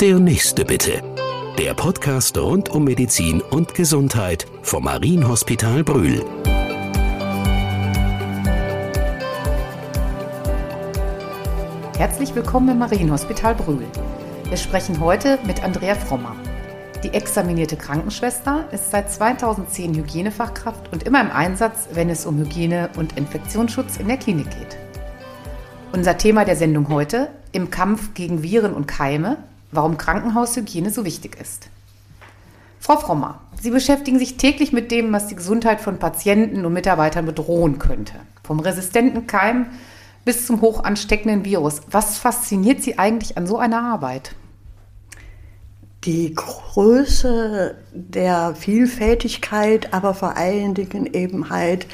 Der nächste bitte. Der Podcast rund um Medizin und Gesundheit vom Marienhospital Brühl. Herzlich willkommen im Marienhospital Brühl. Wir sprechen heute mit Andrea Frommer. Die examinierte Krankenschwester ist seit 2010 Hygienefachkraft und immer im Einsatz, wenn es um Hygiene und Infektionsschutz in der Klinik geht. Unser Thema der Sendung heute im Kampf gegen Viren und Keime, warum Krankenhaushygiene so wichtig ist. Frau Frommer, Sie beschäftigen sich täglich mit dem, was die Gesundheit von Patienten und Mitarbeitern bedrohen könnte. Vom resistenten Keim bis zum hoch ansteckenden Virus. Was fasziniert Sie eigentlich an so einer Arbeit? die Größe der Vielfältigkeit, aber vor allen Dingen eben halt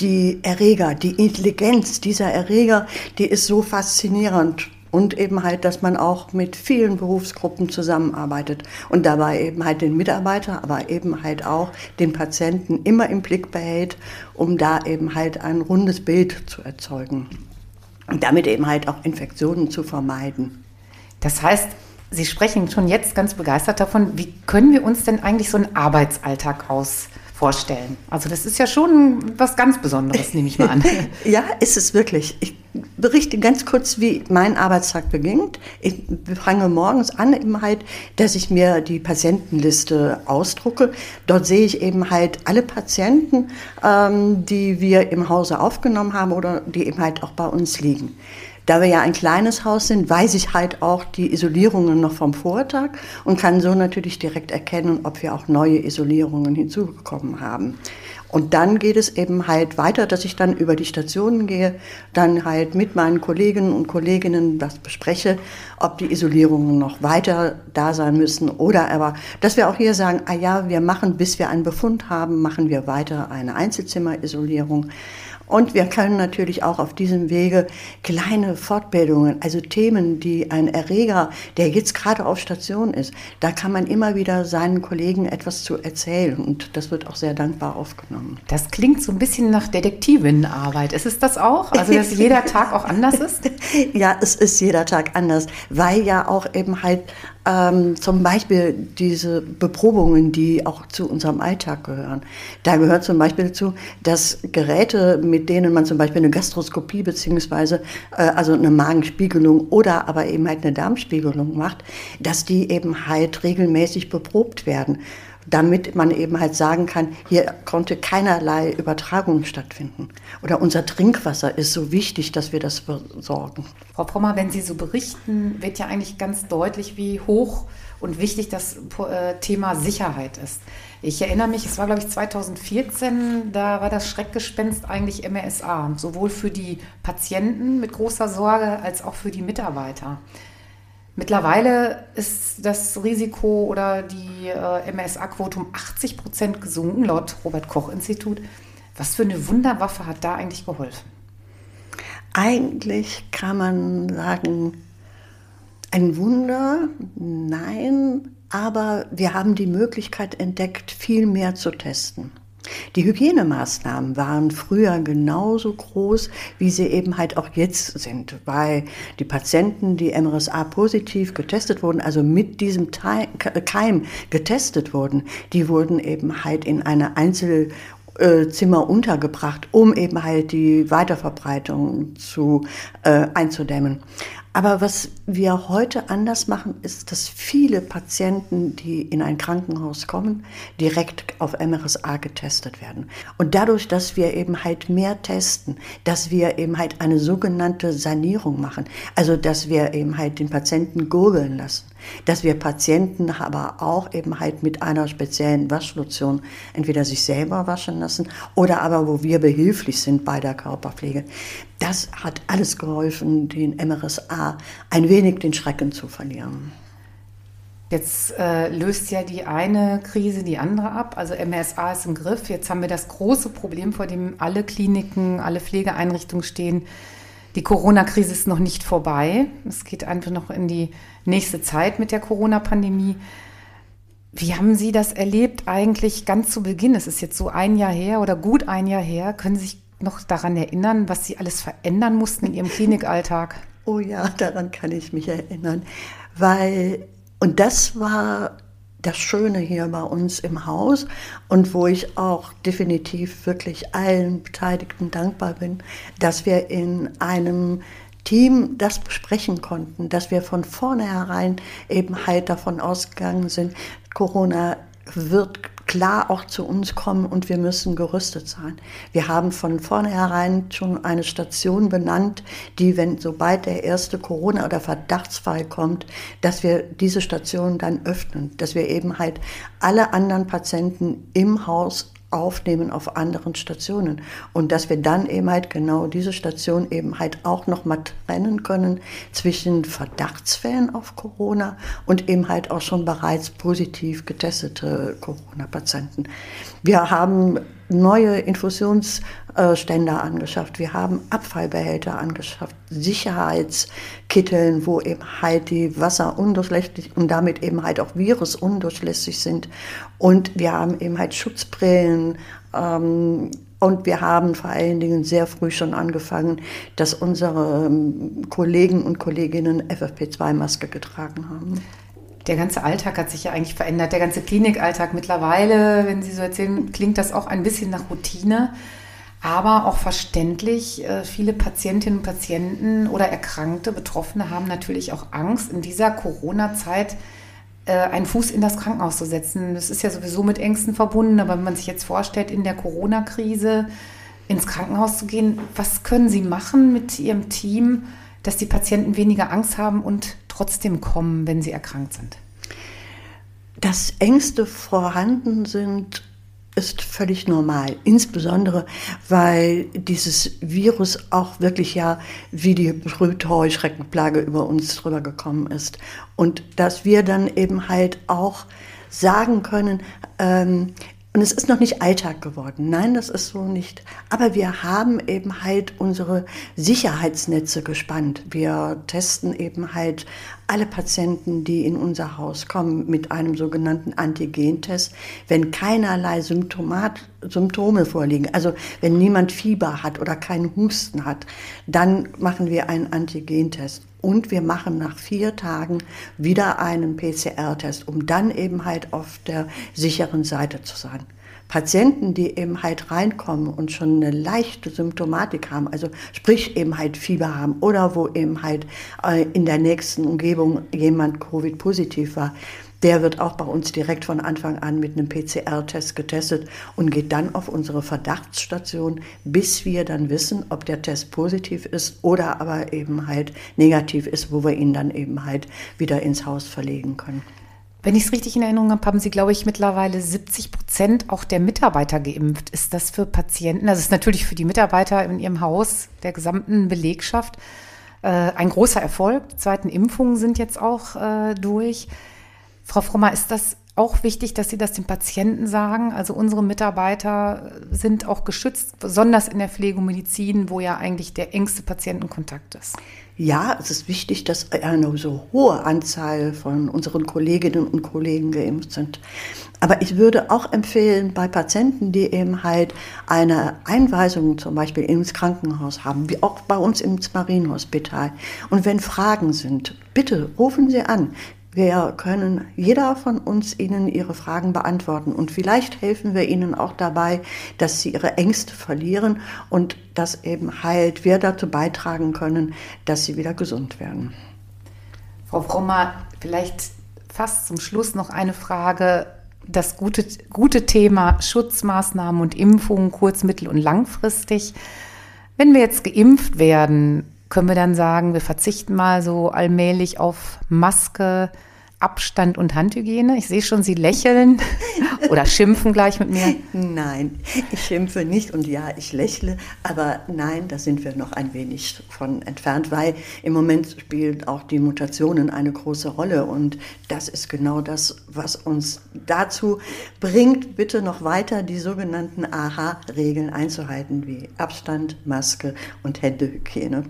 die Erreger, die Intelligenz dieser Erreger, die ist so faszinierend. Und eben halt, dass man auch mit vielen Berufsgruppen zusammenarbeitet und dabei eben halt den Mitarbeiter, aber eben halt auch den Patienten immer im Blick behält, um da eben halt ein rundes Bild zu erzeugen. Und damit eben halt auch Infektionen zu vermeiden. Das heißt, Sie sprechen schon jetzt ganz begeistert davon. Wie können wir uns denn eigentlich so einen Arbeitsalltag aus vorstellen? Also das ist ja schon was ganz Besonderes, nehme ich mal an. ja, ist es wirklich. Ich berichte ganz kurz, wie mein Arbeitstag beginnt. Ich fange morgens an eben halt, dass ich mir die Patientenliste ausdrucke. Dort sehe ich eben halt alle Patienten, ähm, die wir im Hause aufgenommen haben oder die eben halt auch bei uns liegen. Da wir ja ein kleines Haus sind, weiß ich halt auch die Isolierungen noch vom Vortag und kann so natürlich direkt erkennen, ob wir auch neue Isolierungen hinzugekommen haben. Und dann geht es eben halt weiter, dass ich dann über die Stationen gehe, dann halt mit meinen Kolleginnen und Kolleginnen das bespreche, ob die Isolierungen noch weiter da sein müssen oder aber, dass wir auch hier sagen, ah ja, wir machen, bis wir einen Befund haben, machen wir weiter eine Einzelzimmerisolierung. Und wir können natürlich auch auf diesem Wege kleine Fortbildungen, also Themen, die ein Erreger, der jetzt gerade auf Station ist, da kann man immer wieder seinen Kollegen etwas zu erzählen und das wird auch sehr dankbar aufgenommen. Das klingt so ein bisschen nach Detektivinnenarbeit. Ist es das auch? Also, dass jeder Tag auch anders ist? ja, es ist jeder Tag anders, weil ja auch eben halt ähm, zum Beispiel diese Beprobungen, die auch zu unserem Alltag gehören. Da gehört zum Beispiel dazu, dass Geräte, mit denen man zum Beispiel eine Gastroskopie beziehungsweise äh, also eine Magenspiegelung oder aber eben halt eine Darmspiegelung macht, dass die eben halt regelmäßig beprobt werden damit man eben halt sagen kann, hier konnte keinerlei Übertragung stattfinden. Oder unser Trinkwasser ist so wichtig, dass wir das versorgen. Frau Pommer, wenn Sie so berichten, wird ja eigentlich ganz deutlich, wie hoch und wichtig das äh, Thema Sicherheit ist. Ich erinnere mich, es war glaube ich 2014, da war das Schreckgespenst eigentlich MRSA, sowohl für die Patienten mit großer Sorge als auch für die Mitarbeiter. Mittlerweile ist das Risiko oder die äh, MSA-Quote um 80 Prozent gesunken, laut Robert-Koch-Institut. Was für eine Wunderwaffe hat da eigentlich geholfen? Eigentlich kann man sagen, ein Wunder, nein, aber wir haben die Möglichkeit entdeckt, viel mehr zu testen. Die Hygienemaßnahmen waren früher genauso groß, wie sie eben halt auch jetzt sind, weil die Patienten, die MRSA positiv getestet wurden, also mit diesem Keim getestet wurden, die wurden eben halt in eine Einzel- Zimmer untergebracht, um eben halt die Weiterverbreitung zu äh, einzudämmen. Aber was wir heute anders machen, ist, dass viele Patienten, die in ein Krankenhaus kommen, direkt auf MRSA getestet werden. Und dadurch, dass wir eben halt mehr testen, dass wir eben halt eine sogenannte Sanierung machen, also dass wir eben halt den Patienten gurgeln lassen, dass wir Patienten aber auch eben halt mit einer speziellen Waschlotion entweder sich selber waschen lassen oder aber wo wir behilflich sind bei der Körperpflege. Das hat alles geholfen, den MRSA ein wenig den Schrecken zu verlieren. Jetzt äh, löst ja die eine Krise die andere ab. Also MRSA ist im Griff. Jetzt haben wir das große Problem, vor dem alle Kliniken, alle Pflegeeinrichtungen stehen. Die Corona-Krise ist noch nicht vorbei. Es geht einfach noch in die nächste Zeit mit der Corona-Pandemie. Wie haben Sie das erlebt eigentlich ganz zu Beginn? Es ist jetzt so ein Jahr her oder gut ein Jahr her. Können Sie sich noch daran erinnern, was Sie alles verändern mussten in Ihrem Klinikalltag? Oh ja, daran kann ich mich erinnern, weil Und das war das Schöne hier bei uns im Haus und wo ich auch definitiv wirklich allen Beteiligten dankbar bin, dass wir in einem Team das besprechen konnten, dass wir von vornherein eben halt davon ausgegangen sind, Corona wird klar auch zu uns kommen und wir müssen gerüstet sein. Wir haben von vornherein schon eine Station benannt, die, wenn sobald der erste Corona- oder Verdachtsfall kommt, dass wir diese Station dann öffnen, dass wir eben halt alle anderen Patienten im Haus aufnehmen auf anderen Stationen und dass wir dann eben halt genau diese Station eben halt auch noch mal trennen können zwischen Verdachtsfällen auf Corona und eben halt auch schon bereits positiv getestete Corona-Patienten. Wir haben neue Infusionsständer angeschafft, wir haben Abfallbehälter angeschafft, Sicherheitskitteln, wo eben halt die Wasser undurchlässig und damit eben halt auch Virus undurchlässig sind. Und wir haben eben halt Schutzbrillen, ähm, und wir haben vor allen Dingen sehr früh schon angefangen, dass unsere ähm, Kollegen und Kolleginnen FFP2-Maske getragen haben. Der ganze Alltag hat sich ja eigentlich verändert. Der ganze Klinikalltag mittlerweile, wenn Sie so erzählen, klingt das auch ein bisschen nach Routine. Aber auch verständlich, äh, viele Patientinnen und Patienten oder Erkrankte, Betroffene haben natürlich auch Angst, in dieser Corona-Zeit äh, einen Fuß in das Krankenhaus zu setzen. Das ist ja sowieso mit Ängsten verbunden, aber wenn man sich jetzt vorstellt, in der Corona-Krise ins Krankenhaus zu gehen, was können Sie machen mit Ihrem Team, dass die Patienten weniger Angst haben und trotzdem kommen, wenn sie erkrankt sind? Dass Ängste vorhanden sind, ist völlig normal. Insbesondere, weil dieses Virus auch wirklich ja wie die berühmte Heuschreckenplage über uns drüber gekommen ist. Und dass wir dann eben halt auch sagen können, ähm, und es ist noch nicht Alltag geworden. Nein, das ist so nicht. Aber wir haben eben halt unsere Sicherheitsnetze gespannt. Wir testen eben halt alle Patienten, die in unser Haus kommen, mit einem sogenannten Antigentest, wenn keinerlei Symptomat, Symptome vorliegen. Also wenn niemand Fieber hat oder keinen Husten hat, dann machen wir einen Antigentest. Und wir machen nach vier Tagen wieder einen PCR-Test, um dann eben halt auf der sicheren Seite zu sein. Patienten, die eben halt reinkommen und schon eine leichte Symptomatik haben, also sprich eben halt Fieber haben oder wo eben halt äh, in der nächsten Umgebung jemand Covid-positiv war, der wird auch bei uns direkt von Anfang an mit einem PCR-Test getestet und geht dann auf unsere Verdachtsstation, bis wir dann wissen, ob der Test positiv ist oder aber eben halt negativ ist, wo wir ihn dann eben halt wieder ins Haus verlegen können. Wenn ich es richtig in Erinnerung habe, haben Sie, glaube ich, mittlerweile 70 Prozent auch der Mitarbeiter geimpft. Ist das für Patienten, das ist natürlich für die Mitarbeiter in Ihrem Haus, der gesamten Belegschaft, äh, ein großer Erfolg. Die zweiten Impfungen sind jetzt auch äh, durch. Frau Frommer, ist das auch wichtig, dass Sie das den Patienten sagen? Also unsere Mitarbeiter sind auch geschützt, besonders in der Pflegemedizin, wo ja eigentlich der engste Patientenkontakt ist. Ja, es ist wichtig, dass eine so hohe Anzahl von unseren Kolleginnen und Kollegen geimpft sind. Aber ich würde auch empfehlen, bei Patienten, die eben halt eine Einweisung zum Beispiel ins Krankenhaus haben, wie auch bei uns im Marienhospital, und wenn Fragen sind, bitte rufen Sie an. Wir können jeder von uns Ihnen Ihre Fragen beantworten und vielleicht helfen wir Ihnen auch dabei, dass Sie Ihre Ängste verlieren und dass eben halt wir dazu beitragen können, dass Sie wieder gesund werden. Frau Frommer, vielleicht fast zum Schluss noch eine Frage. Das gute, gute Thema Schutzmaßnahmen und Impfungen kurz-, mittel- und langfristig. Wenn wir jetzt geimpft werden, können wir dann sagen, wir verzichten mal so allmählich auf Maske, Abstand und Handhygiene? Ich sehe schon, Sie lächeln oder schimpfen gleich mit mir. Nein, ich schimpfe nicht und ja, ich lächle, aber nein, da sind wir noch ein wenig von entfernt, weil im Moment spielen auch die Mutationen eine große Rolle und das ist genau das, was uns dazu bringt, bitte noch weiter die sogenannten AHA-Regeln einzuhalten, wie Abstand, Maske und Händehygiene.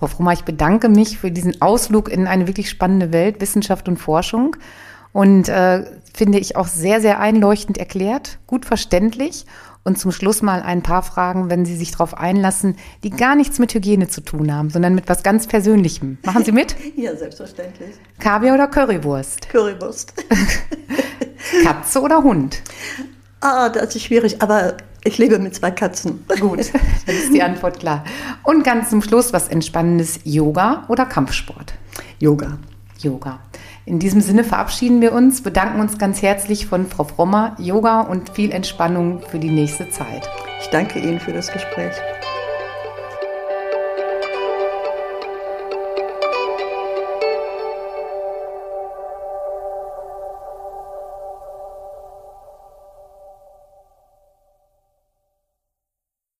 Frau Frommer, ich bedanke mich für diesen Ausflug in eine wirklich spannende Welt, Wissenschaft und Forschung Und äh, finde ich auch sehr, sehr einleuchtend erklärt, gut verständlich. Und zum Schluss mal ein paar Fragen, wenn Sie sich darauf einlassen, die gar nichts mit Hygiene zu tun haben, sondern mit was ganz Persönlichem. Machen Sie mit? ja, selbstverständlich. Kaviar oder Currywurst? Currywurst. Katze oder Hund? Ah, das ist schwierig, aber ich lebe mit zwei Katzen. Gut, dann ist die Antwort klar. Und ganz zum Schluss was Entspannendes, Yoga oder Kampfsport? Yoga. Yoga. In diesem Sinne verabschieden wir uns, bedanken uns ganz herzlich von Frau Frommer, Yoga und viel Entspannung für die nächste Zeit. Ich danke Ihnen für das Gespräch.